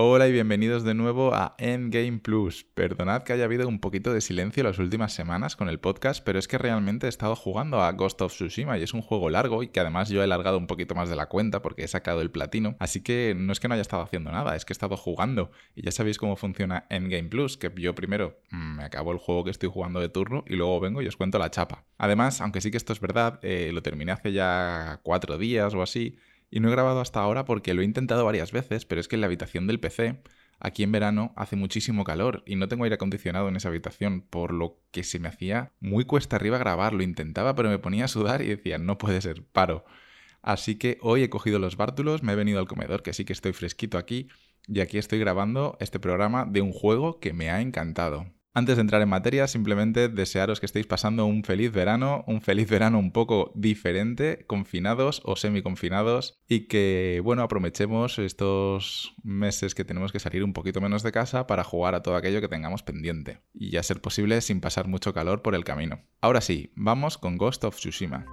Hola y bienvenidos de nuevo a Endgame Plus. Perdonad que haya habido un poquito de silencio las últimas semanas con el podcast, pero es que realmente he estado jugando a Ghost of Tsushima y es un juego largo y que además yo he alargado un poquito más de la cuenta porque he sacado el platino, así que no es que no haya estado haciendo nada, es que he estado jugando y ya sabéis cómo funciona Endgame Plus, que yo primero mm, me acabo el juego que estoy jugando de turno y luego vengo y os cuento la chapa. Además, aunque sí que esto es verdad, eh, lo terminé hace ya cuatro días o así, y no he grabado hasta ahora porque lo he intentado varias veces, pero es que en la habitación del PC, aquí en verano, hace muchísimo calor y no tengo aire acondicionado en esa habitación, por lo que se me hacía muy cuesta arriba grabar. Lo intentaba, pero me ponía a sudar y decía, no puede ser, paro. Así que hoy he cogido los bártulos, me he venido al comedor, que sí que estoy fresquito aquí, y aquí estoy grabando este programa de un juego que me ha encantado. Antes de entrar en materia, simplemente desearos que estéis pasando un feliz verano, un feliz verano un poco diferente, confinados o semi-confinados, y que, bueno, aprovechemos estos meses que tenemos que salir un poquito menos de casa para jugar a todo aquello que tengamos pendiente, y a ser posible sin pasar mucho calor por el camino. Ahora sí, vamos con Ghost of Tsushima.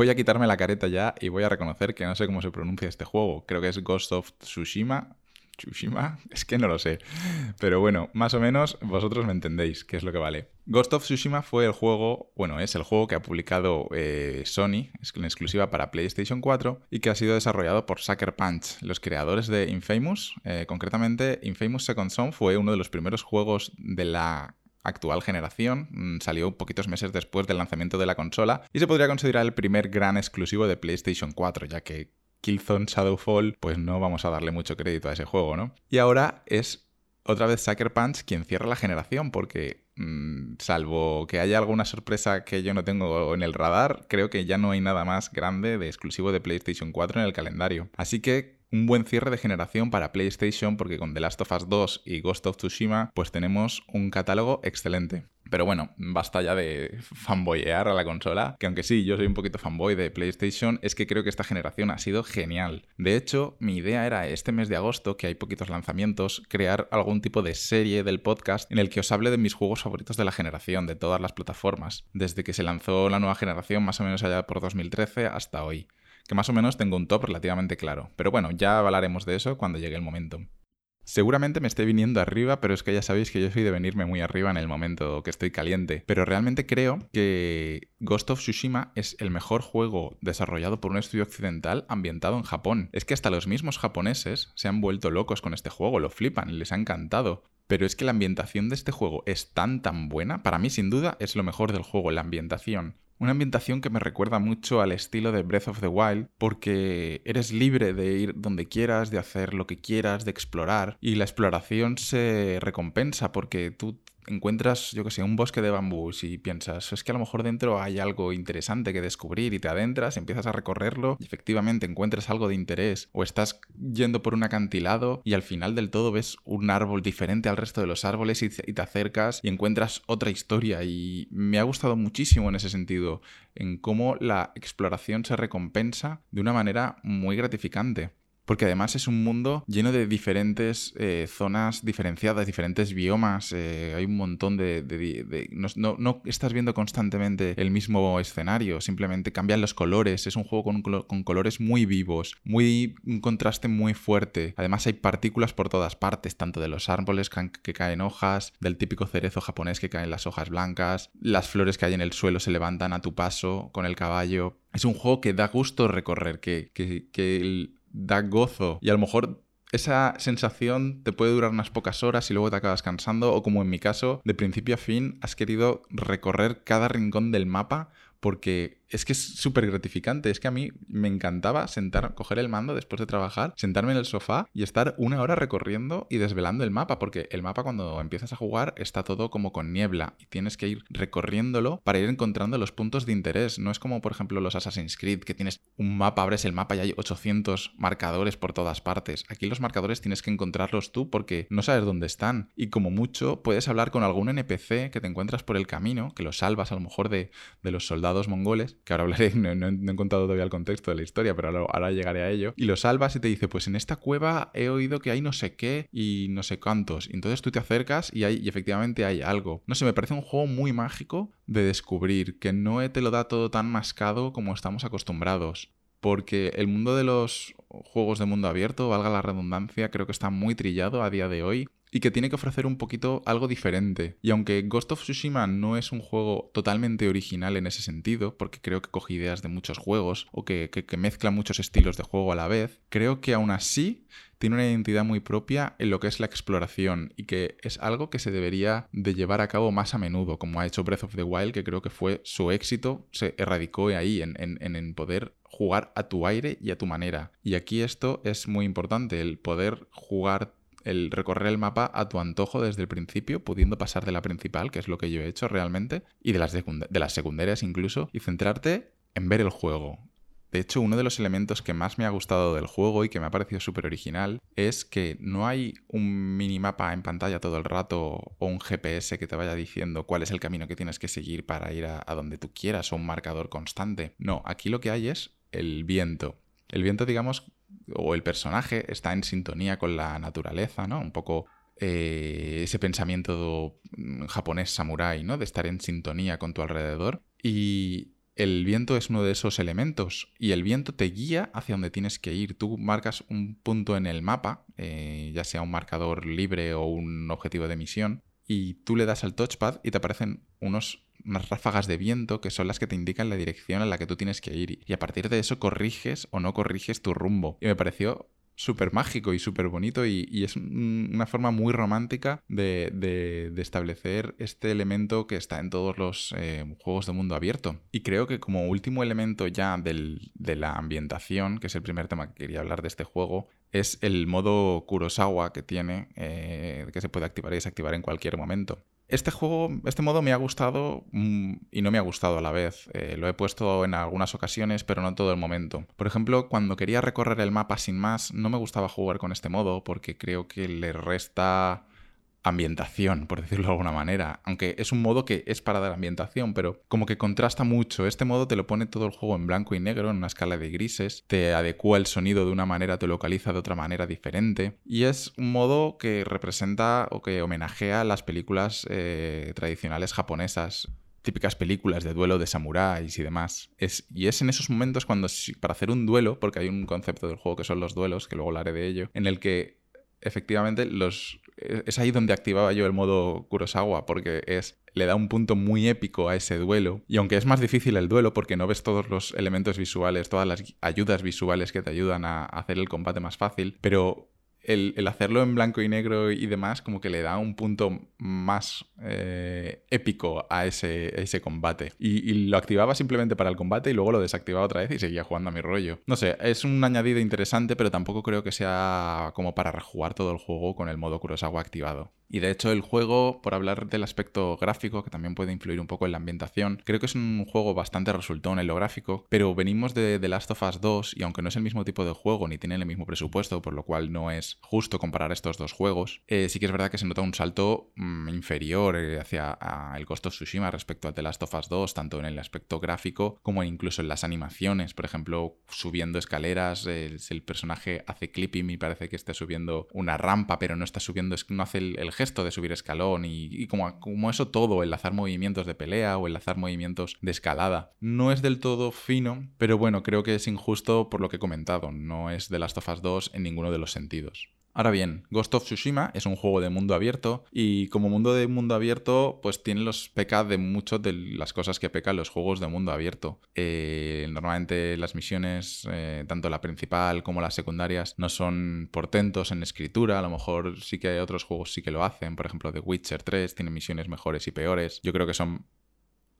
Voy a quitarme la careta ya y voy a reconocer que no sé cómo se pronuncia este juego. Creo que es Ghost of Tsushima. Tsushima, es que no lo sé. Pero bueno, más o menos vosotros me entendéis qué es lo que vale. Ghost of Tsushima fue el juego, bueno, es el juego que ha publicado eh, Sony, en exclusiva para PlayStation 4 y que ha sido desarrollado por Sucker Punch, los creadores de Infamous. Eh, concretamente, Infamous Second Son fue uno de los primeros juegos de la actual generación, mm, salió poquitos meses después del lanzamiento de la consola y se podría considerar el primer gran exclusivo de PlayStation 4, ya que Killzone Shadowfall, pues no vamos a darle mucho crédito a ese juego, ¿no? Y ahora es otra vez Sucker Punch quien cierra la generación, porque mm, salvo que haya alguna sorpresa que yo no tengo en el radar, creo que ya no hay nada más grande de exclusivo de PlayStation 4 en el calendario. Así que un buen cierre de generación para PlayStation porque con The Last of Us 2 y Ghost of Tsushima pues tenemos un catálogo excelente. Pero bueno, basta ya de fanboyear a la consola, que aunque sí, yo soy un poquito fanboy de PlayStation, es que creo que esta generación ha sido genial. De hecho, mi idea era este mes de agosto, que hay poquitos lanzamientos, crear algún tipo de serie del podcast en el que os hable de mis juegos favoritos de la generación, de todas las plataformas, desde que se lanzó la nueva generación más o menos allá por 2013 hasta hoy que más o menos tengo un top relativamente claro. Pero bueno, ya hablaremos de eso cuando llegue el momento. Seguramente me esté viniendo arriba, pero es que ya sabéis que yo soy de venirme muy arriba en el momento que estoy caliente. Pero realmente creo que Ghost of Tsushima es el mejor juego desarrollado por un estudio occidental ambientado en Japón. Es que hasta los mismos japoneses se han vuelto locos con este juego, lo flipan, les ha encantado. Pero es que la ambientación de este juego es tan tan buena, para mí sin duda es lo mejor del juego, la ambientación. Una ambientación que me recuerda mucho al estilo de Breath of the Wild, porque eres libre de ir donde quieras, de hacer lo que quieras, de explorar, y la exploración se recompensa porque tú encuentras, yo que sé, un bosque de bambús y piensas, es que a lo mejor dentro hay algo interesante que descubrir y te adentras, empiezas a recorrerlo y efectivamente encuentras algo de interés o estás yendo por un acantilado y al final del todo ves un árbol diferente al resto de los árboles y te acercas y encuentras otra historia. Y me ha gustado muchísimo en ese sentido, en cómo la exploración se recompensa de una manera muy gratificante porque además es un mundo lleno de diferentes eh, zonas diferenciadas, diferentes biomas, eh, hay un montón de... no, estás viendo constantemente el mismo escenario, simplemente cambian los colores, es un juego con, colores muy vivos, muy, un contraste muy fuerte, además hay partículas por todas partes, tanto de los árboles que caen hojas, del típico cerezo japonés que caen las hojas blancas, las flores que hay en el suelo se levantan a tu paso con el caballo. Es un juego que da gusto recorrer, que, que, que da gozo. Y a lo mejor esa sensación te puede durar unas pocas horas y luego te acabas cansando o como en mi caso, de principio a fin has querido recorrer cada rincón del mapa porque es que es súper gratificante. Es que a mí me encantaba sentar, coger el mando después de trabajar, sentarme en el sofá y estar una hora recorriendo y desvelando el mapa, porque el mapa cuando empiezas a jugar está todo como con niebla y tienes que ir recorriéndolo para ir encontrando los puntos de interés. No es como, por ejemplo, los Assassin's Creed, que tienes un mapa, abres el mapa y hay 800 marcadores por todas partes. Aquí los marcadores tienes que encontrarlos tú porque no sabes dónde están. Y como mucho, puedes hablar con algún NPC que te encuentras por el camino, que lo salvas a lo mejor de, de los soldados mongoles que ahora hablaré, no, he contado todavía el contexto de la historia, pero ahora, ahora, llegaré a ello, y lo salvas y te dice, pues en esta cueva he oído que hay no sé qué y no sé cuántos. Y entonces tú te acercas y, hay, y efectivamente hay algo. No sé, me parece un juego muy mágico de descubrir, que no te lo da todo tan mascado como estamos acostumbrados porque el mundo de los juegos de mundo abierto, valga la redundancia, creo que está muy trillado a día de hoy y que tiene que ofrecer un poquito algo diferente. Y aunque Ghost of Tsushima no es un juego totalmente original en ese sentido, porque creo que coge ideas de muchos juegos o que, mezcla muchos estilos de juego a la vez, creo que aún así tiene una identidad muy propia en lo que es la exploración y que es algo que se debería de llevar a cabo más a menudo, como ha hecho Breath of the Wild, que creo que fue su éxito, se erradicó ahí en, en, en poder jugar a tu aire y a tu manera. Y aquí esto es muy importante, el poder jugar el recorrer el mapa a tu antojo desde el principio, pudiendo pasar de la principal, que es lo que yo he hecho realmente, y de las, de las secundarias incluso, y centrarte en ver el juego. De hecho, uno de los elementos que más me ha gustado del juego y que me ha parecido súper original es que no hay un minimapa en pantalla todo el rato o un GPS que te vaya diciendo cuál es el camino que tienes que seguir para ir a, a donde tú quieras o un marcador constante. No, aquí lo que hay es el viento. El viento, digamos, o el personaje está en sintonía con la naturaleza, ¿no? Un poco eh, ese pensamiento mm, japonés samurái, ¿no? De estar en sintonía con tu alrededor. Y el viento es uno de esos elementos y el viento te guía hacia donde tienes que ir. Tú marcas un punto en el mapa, eh, ya sea un marcador libre o un objetivo de misión, y tú le das al touchpad y te aparecen unos ráfagas de viento que son las que te indican la dirección a la que tú tienes que ir. Y a partir de eso corriges o no corriges tu rumbo. Y me pareció súper mágico y súper bonito y, es una forma muy romántica de, establecer este elemento que está en todos los eh, juegos de mundo abierto. Y creo que como último elemento ya de la ambientación, que es el primer tema que quería hablar de este juego, es el modo Kurosawa que tiene, eh, que se puede activar y desactivar en cualquier momento. Este juego, este modo me ha gustado mm, y no me ha gustado a la vez. Eh, lo he puesto en algunas ocasiones, pero no en todo el momento. Por ejemplo, cuando quería recorrer el mapa sin más, no me gustaba jugar con este modo porque creo que le resta ambientación, por decirlo de alguna manera. Aunque es un modo que es para dar ambientación, pero como que contrasta mucho. Este modo te lo pone todo el juego en blanco y negro, en una escala de grises, te adecua el sonido de una manera, te localiza de otra manera diferente. Y es un modo que representa o que homenajea las películas eh, tradicionales japonesas típicas películas de duelo de samuráis y demás. Es, y es en esos momentos cuando, para hacer un duelo, porque hay un concepto del juego que son los duelos, que luego hablaré de ello, en el que efectivamente los, es ahí donde activaba yo el modo Kurosawa, porque es le da un punto muy épico a ese duelo. Y aunque es más difícil el duelo porque no ves todos los elementos visuales, todas las ayudas visuales que te ayudan a hacer el combate más fácil, pero el, hacerlo en blanco y negro y demás como que le da un punto más eh, épico a ese, combate. Y, lo activaba simplemente para el combate y luego lo desactivaba otra vez y seguía jugando a mi rollo. No sé, es un añadido interesante, pero tampoco creo que sea como para rejugar todo el juego con el modo Kurosawa activado. Y de hecho el juego, por hablar del aspecto gráfico, que también puede influir un poco en la ambientación, creo que es un juego bastante resultón en lo gráfico, pero venimos de The Last of Us 2 y aunque no es el mismo tipo de juego ni tiene el mismo presupuesto, por lo cual no es justo comparar estos dos juegos, eh, sí que es verdad que se nota un salto mm, inferior eh, hacia el Ghost of Tsushima respecto a The Last of Us 2, tanto en el aspecto gráfico como incluso en las animaciones. Por ejemplo, subiendo escaleras, el personaje hace clipping y parece que esté subiendo una rampa, pero no está subiendo, no hace el, el gesto de subir escalón y, como, como eso todo, enlazar movimientos de pelea o enlazar movimientos de escalada. No es del todo fino, pero bueno, creo que es injusto por lo que he comentado, no es de Last of Us 2 en ninguno de los sentidos. Ahora bien, Ghost of Tsushima es un juego de mundo abierto y como mundo de mundo abierto pues tiene los pecados de muchas de las cosas que pecan los juegos de mundo abierto. Eh, normalmente las misiones, eh, tanto la principal como las secundarias, no son portentos en escritura, a lo mejor sí que hay otros juegos sí que lo hacen, por ejemplo The Witcher 3 tiene misiones mejores y peores. Yo creo que son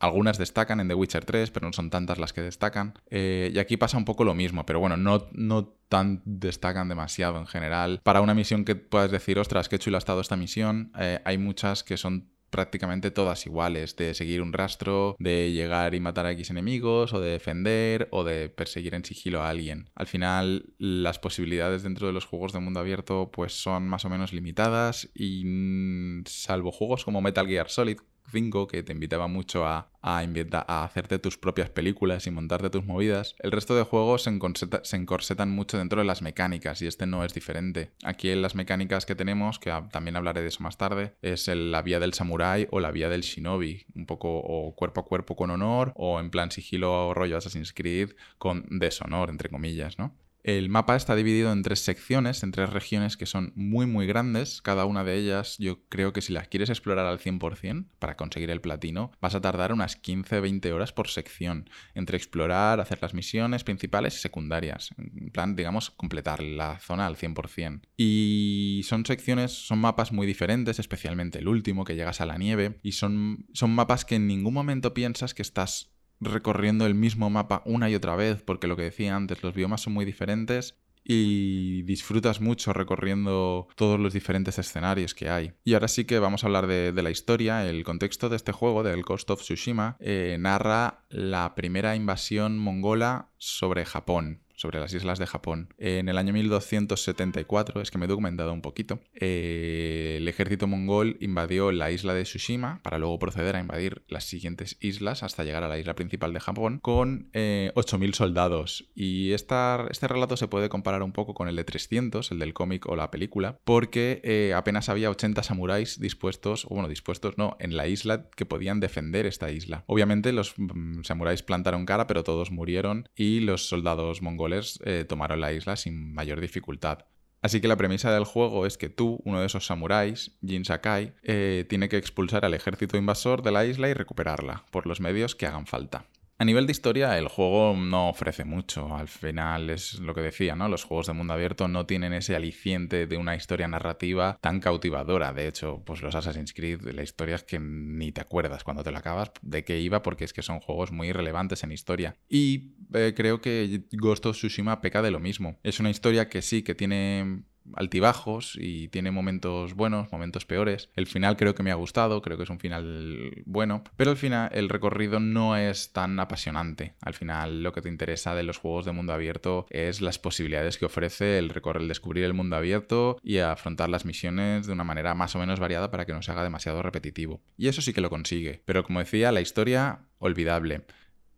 algunas destacan en The Witcher 3, pero no son tantas las que destacan. Eh, y aquí pasa un poco lo mismo, pero bueno, no, no tan destacan demasiado en general. Para una misión que puedas decir, ostras, qué chulo ha estado esta misión, eh, hay muchas que son prácticamente todas iguales, de seguir un rastro, de llegar y matar a X enemigos, o de defender, o de perseguir en sigilo a alguien. Al final, las posibilidades dentro de los juegos de mundo abierto pues son más o menos limitadas y mm, salvo juegos como Metal Gear Solid, 5, que te invitaba mucho a, a, hacerte tus propias películas y montarte tus movidas, el resto de juegos se, se encorsetan mucho dentro de las mecánicas y este no es diferente. Aquí en las mecánicas que tenemos, que también hablaré de eso más tarde, es la vía del samurai o la vía del shinobi, un poco o cuerpo a cuerpo con honor o en plan sigilo rollo Assassin's Creed con deshonor, entre comillas, ¿no? El mapa está dividido en tres secciones, en tres regiones que son muy muy grandes. Cada una de ellas yo creo que si las quieres explorar al 100% para conseguir el platino, vas a tardar unas 15-20 horas por sección, entre explorar, hacer las misiones principales y secundarias. En plan, digamos, completar la zona al 100%. Y son secciones, son mapas muy diferentes, especialmente el último, que llegas a la nieve, y son, son mapas que en ningún momento piensas que estás recorriendo el mismo mapa una y otra vez, porque lo que decía antes, los biomas son muy diferentes y disfrutas mucho recorriendo todos los diferentes escenarios que hay. Y ahora sí que vamos a hablar de, la historia. El contexto de este juego, del Ghost of Tsushima, eh, narra la primera invasión mongola sobre Japón sobre las islas de Japón. En el año 1274, es que me he documentado un poquito, eh, el ejército mongol invadió la isla de Tsushima para luego proceder a invadir las siguientes islas hasta llegar a la isla principal de Japón con 8.000 eh, soldados. Y este relato se puede comparar un poco con el de 300, el del cómic o la película, porque eh, apenas había 80 samuráis dispuestos, o bueno, dispuestos no, en la isla que podían defender esta isla. Obviamente los mm, samuráis plantaron cara, pero todos murieron y los soldados mongoles eh, tomaron la isla sin mayor dificultad. Así que la premisa del juego es que tú, uno de esos samuráis, Jin Sakai, eh, tiene que expulsar al ejército invasor de la isla y recuperarla, por los medios que hagan falta. A nivel de historia, el juego no ofrece mucho. Al final es lo que decía, ¿no? Los juegos de mundo abierto no tienen ese aliciente de una historia narrativa tan cautivadora. De hecho, pues los Assassin's Creed, la historia es que ni te acuerdas cuando te la acabas de qué iba, porque es que son juegos muy relevantes en historia. Y eh, creo que Ghost of Tsushima peca de lo mismo. Es una historia que sí, que tiene altibajos y tiene momentos buenos, momentos peores. El final creo que me ha gustado, creo que es un final bueno, pero al final el recorrido no es tan apasionante. Al final lo que te interesa de los juegos de mundo abierto es las posibilidades que ofrece el recorrer, el descubrir el mundo abierto y afrontar las misiones de una manera más o menos variada para que no se haga demasiado repetitivo. Y eso sí que lo consigue, pero como decía, la historia olvidable.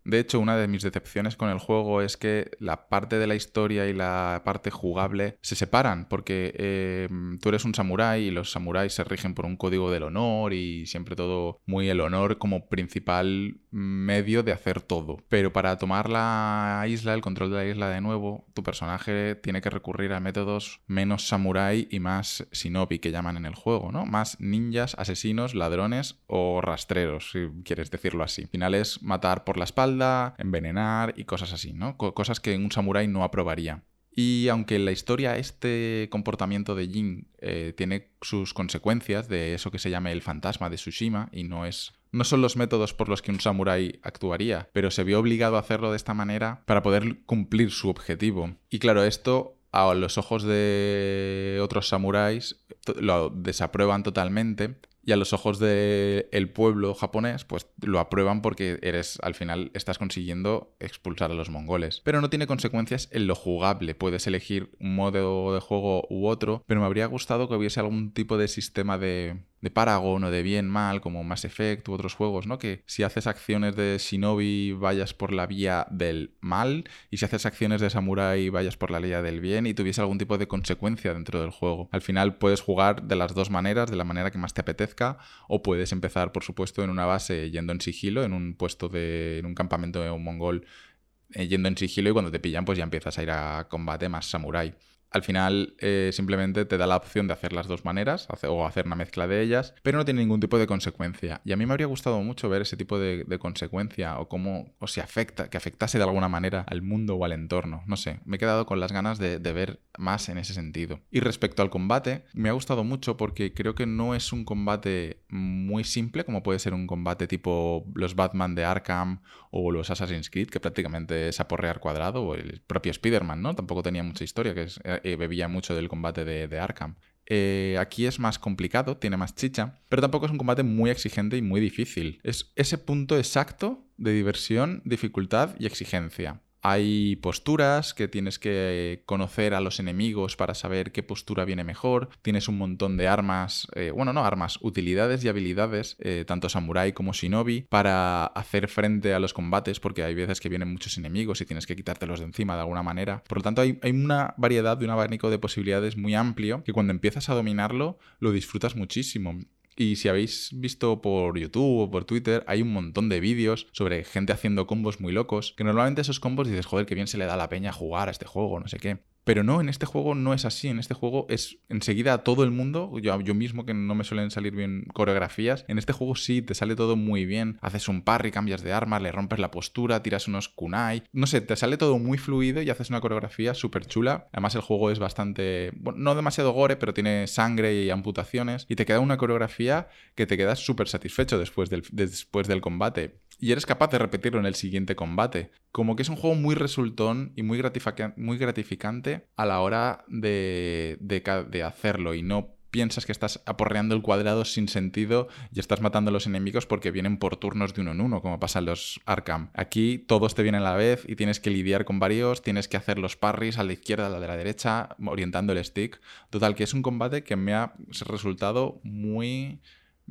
De hecho, una de mis decepciones con el juego es que la parte de la historia y la parte jugable se separan, porque eh, tú eres un samurái y los samuráis se rigen por un código del honor y siempre todo muy el honor como principal medio de hacer todo. Pero para tomar la isla, el control de la isla de nuevo, tu personaje tiene que recurrir a métodos menos samurái y más shinobi que llaman en el juego, ¿no? Más ninjas, asesinos, ladrones o rastreros, si quieres decirlo así. Al final es matar por la espalda envenenar y cosas así, ¿no? cosas que un samurái no aprobaría. Y aunque en la historia este comportamiento de Jin eh, tiene sus consecuencias de eso que se llama el fantasma de Tsushima y no es no son los métodos por los que un samurái actuaría, pero se vio obligado a hacerlo de esta manera para poder cumplir su objetivo. Y claro, esto a los ojos de otros samuráis lo desaprueban totalmente y a los ojos del pueblo japonés, pues lo aprueban porque eres, al final, estás consiguiendo expulsar a los mongoles. Pero no tiene consecuencias en lo jugable. Puedes elegir un modo de juego u otro, pero me habría gustado que hubiese algún tipo de sistema de, de Paragon o de bien mal, como Mass Effect u otros juegos, ¿no? Que si haces acciones de Shinobi vayas por la vía del mal y si haces acciones de Samurai vayas por la vía del bien y tuviese algún tipo de consecuencia dentro del juego. Al final puedes jugar de las dos maneras, de la manera que más te apetezca, o puedes empezar, por supuesto, en una base yendo en sigilo, en un puesto de. en un campamento de un mongol eh, yendo en sigilo y cuando te pillan pues ya empiezas a ir a combate más samurai. Al final eh, simplemente te da la opción de hacer las dos maneras o hacer una mezcla de ellas, pero no tiene ningún tipo de consecuencia. Y a mí me habría gustado mucho ver ese tipo de, consecuencia o cómo o se afecta, que afectase de alguna manera al mundo o al entorno. No sé, me he quedado con las ganas de, de ver más en ese sentido. Y respecto al combate, me ha gustado mucho porque creo que no es un combate muy simple como puede ser un combate tipo los Batman de Arkham o los Assassin's Creed, que prácticamente es aporrear cuadrado, o el propio Spider-Man, ¿no? Tampoco tenía mucha historia, que es eh, bebía mucho del combate de, Arkham. Eh, aquí es más complicado, tiene más chicha, pero tampoco es un combate muy exigente y muy difícil. Es ese punto exacto de diversión, dificultad y exigencia. Hay posturas que tienes que conocer a los enemigos para saber qué postura viene mejor. Tienes un montón de armas, eh, bueno, no armas, utilidades y habilidades, eh, tanto samurai como shinobi, para hacer frente a los combates, porque hay veces que vienen muchos enemigos y tienes que quitártelos de encima de alguna manera. Por lo tanto, hay, hay una variedad de un abanico de posibilidades muy amplio que cuando empiezas a dominarlo lo disfrutas muchísimo. Y si habéis visto por YouTube o por Twitter, hay un montón de vídeos sobre gente haciendo combos muy locos, que normalmente esos combos dices, joder, que bien se le da la peña jugar a este juego, no sé qué. Pero no, en este juego no es así. En este juego es enseguida a todo el mundo. Yo, yo mismo que no me suelen salir bien coreografías. En este juego sí, te sale todo muy bien. Haces un parry, cambias de arma, le rompes la postura, tiras unos kunai. No sé, te sale todo muy fluido y haces una coreografía súper chula. Además, el juego es bastante. Bueno, no demasiado gore, pero tiene sangre y amputaciones. Y te queda una coreografía que te quedas súper satisfecho después del, después del combate y eres capaz de repetirlo en el siguiente combate. Como que es un juego muy resultón y muy, muy gratificante a la hora de, de, hacerlo y no piensas que estás aporreando el cuadrado sin sentido y estás matando a los enemigos porque vienen por turnos de uno en uno, como pasa en los Arkham. Aquí todos te vienen a la vez y tienes que lidiar con varios, tienes que hacer los parries a la izquierda, a la de la derecha, orientando el stick. Total, que es un combate que me ha resultado muy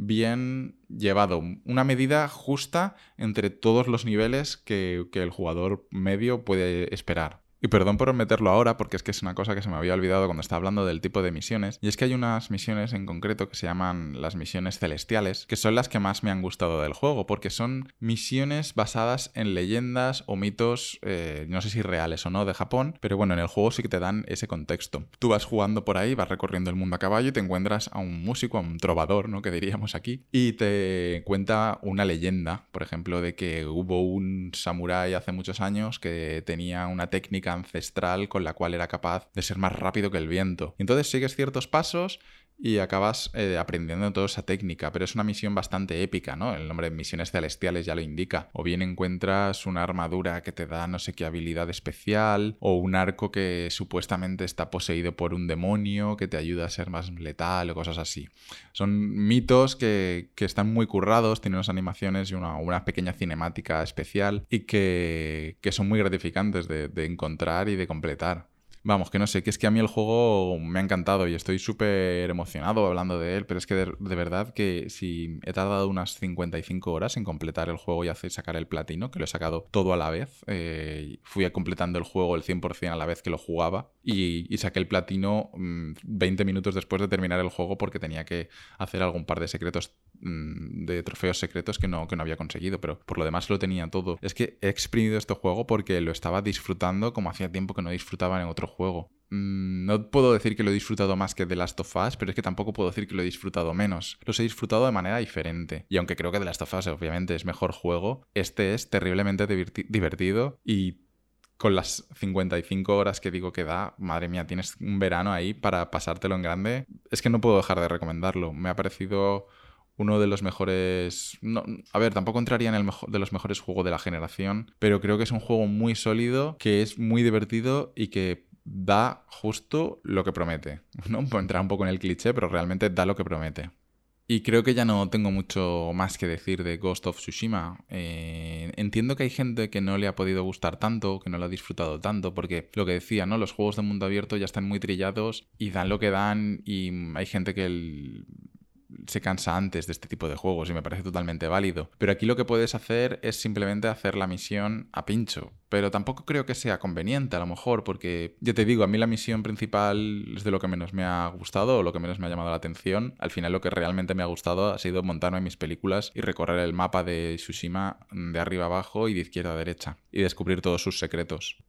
bien llevado, una medida justa entre todos los niveles que, que el jugador medio puede esperar. Y perdón por meterlo ahora, porque es que es una cosa que se me había olvidado cuando estaba hablando del tipo de misiones. Y es que hay unas misiones en concreto que se llaman las misiones celestiales, que son las que más me han gustado del juego, porque son misiones basadas en leyendas o mitos, eh, no sé si reales o no, de Japón, pero bueno, en el juego sí que te dan ese contexto. Tú vas jugando por ahí, vas recorriendo el mundo a caballo y te encuentras a un músico, a un trovador, ¿no? Que diríamos aquí, y te cuenta una leyenda, por ejemplo, de que hubo un samurái hace muchos años que tenía una técnica ancestral con la cual era capaz de ser más rápido que el viento. entonces sigues ciertos pasos y acabas eh, aprendiendo toda esa técnica, pero es una misión bastante épica, ¿no? El nombre de misiones celestiales ya lo indica. O bien encuentras una armadura que te da no sé qué habilidad especial, o un arco que supuestamente está poseído por un demonio que te ayuda a ser más letal o cosas así. Son mitos que, están muy currados, tienen unas animaciones y una, una pequeña cinemática especial y que, son muy gratificantes de encontrar y de completar. Vamos, que no sé, que es que a mí el juego me ha encantado y estoy súper emocionado hablando de él, pero es que de, verdad que si he tardado unas 55 horas en completar el juego y hacer sacar el platino, que lo he sacado todo a la vez, eh, fui completando el juego el 100% a la vez que lo jugaba y, saqué el platino 20 mm, minutos después de terminar el juego porque tenía que hacer algún par de secretos, de trofeos secretos que no, que no había conseguido, pero por lo demás lo tenía todo. Es que he exprimido este juego porque lo estaba disfrutando como hacía tiempo que no disfrutaba en otro juego. Mm, no puedo decir que lo he disfrutado más que The Last of Us, pero es que tampoco puedo decir que lo he disfrutado menos. Los he disfrutado de manera diferente. Y aunque creo que The Last of Us obviamente es mejor juego, este es terriblemente divertido y con las 55 horas que digo que da, madre mía, tienes un verano ahí para pasártelo en grande. Es que no puedo dejar de recomendarlo. Me ha parecido uno de los mejores... a ver, tampoco entraría en el mejor, de los mejores juegos de la generación, pero creo que es un juego muy sólido, que es muy divertido y que da justo lo que promete. ¿no? Entrar un poco en el cliché, pero realmente da lo que promete. Y creo que ya no tengo mucho más que decir de Ghost of Tsushima. Eh, entiendo que hay gente que no le ha podido gustar tanto, que no lo ha disfrutado tanto, porque lo que decía, ¿no? Los juegos de mundo abierto ya están muy trillados y dan lo que dan y hay gente que se cansa antes de este tipo de juegos y me parece totalmente válido. Pero aquí lo que puedes hacer es simplemente hacer la misión a pincho. Pero tampoco creo que sea conveniente a lo mejor porque, ya te digo, a mí la misión principal es de lo que menos me ha gustado o lo que menos me ha llamado la atención. Al final lo que realmente me ha gustado ha sido montarme en mis películas y recorrer el mapa de Tsushima de arriba abajo y de izquierda a derecha y descubrir todos sus secretos.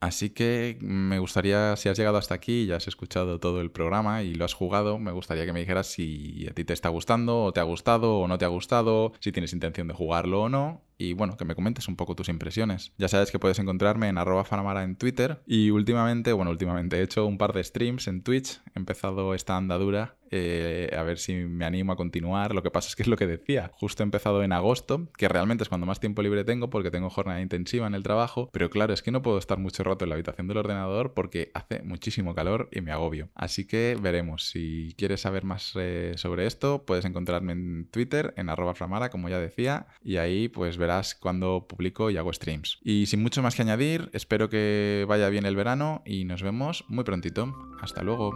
Así que me gustaría, si has llegado hasta aquí y has escuchado todo el programa y lo has jugado, me gustaría que me dijeras si a ti te está gustando o te ha gustado o no te ha gustado, si tienes intención de jugarlo o no y bueno, que me comentes un poco tus impresiones. Ya sabes que puedes encontrarme en arroba fanamara en Twitter y últimamente, bueno, últimamente he hecho un par de streams en Twitch, he empezado esta andadura eh, a ver si me animo a continuar. Lo que pasa es que es lo que decía, justo he empezado en agosto, que realmente es cuando más tiempo libre tengo porque tengo jornada intensiva en el trabajo, pero claro, es que no puedo estar mucho rato en la habitación del ordenador porque hace muchísimo calor y me agobio. Así que veremos, si quieres saber más eh, sobre esto, puedes encontrarme en Twitter, en arroba framara, como ya decía, y ahí pues ver verás cuando publico y hago streams. Y sin mucho más que añadir, espero que vaya bien el verano y nos vemos muy prontito. Hasta luego.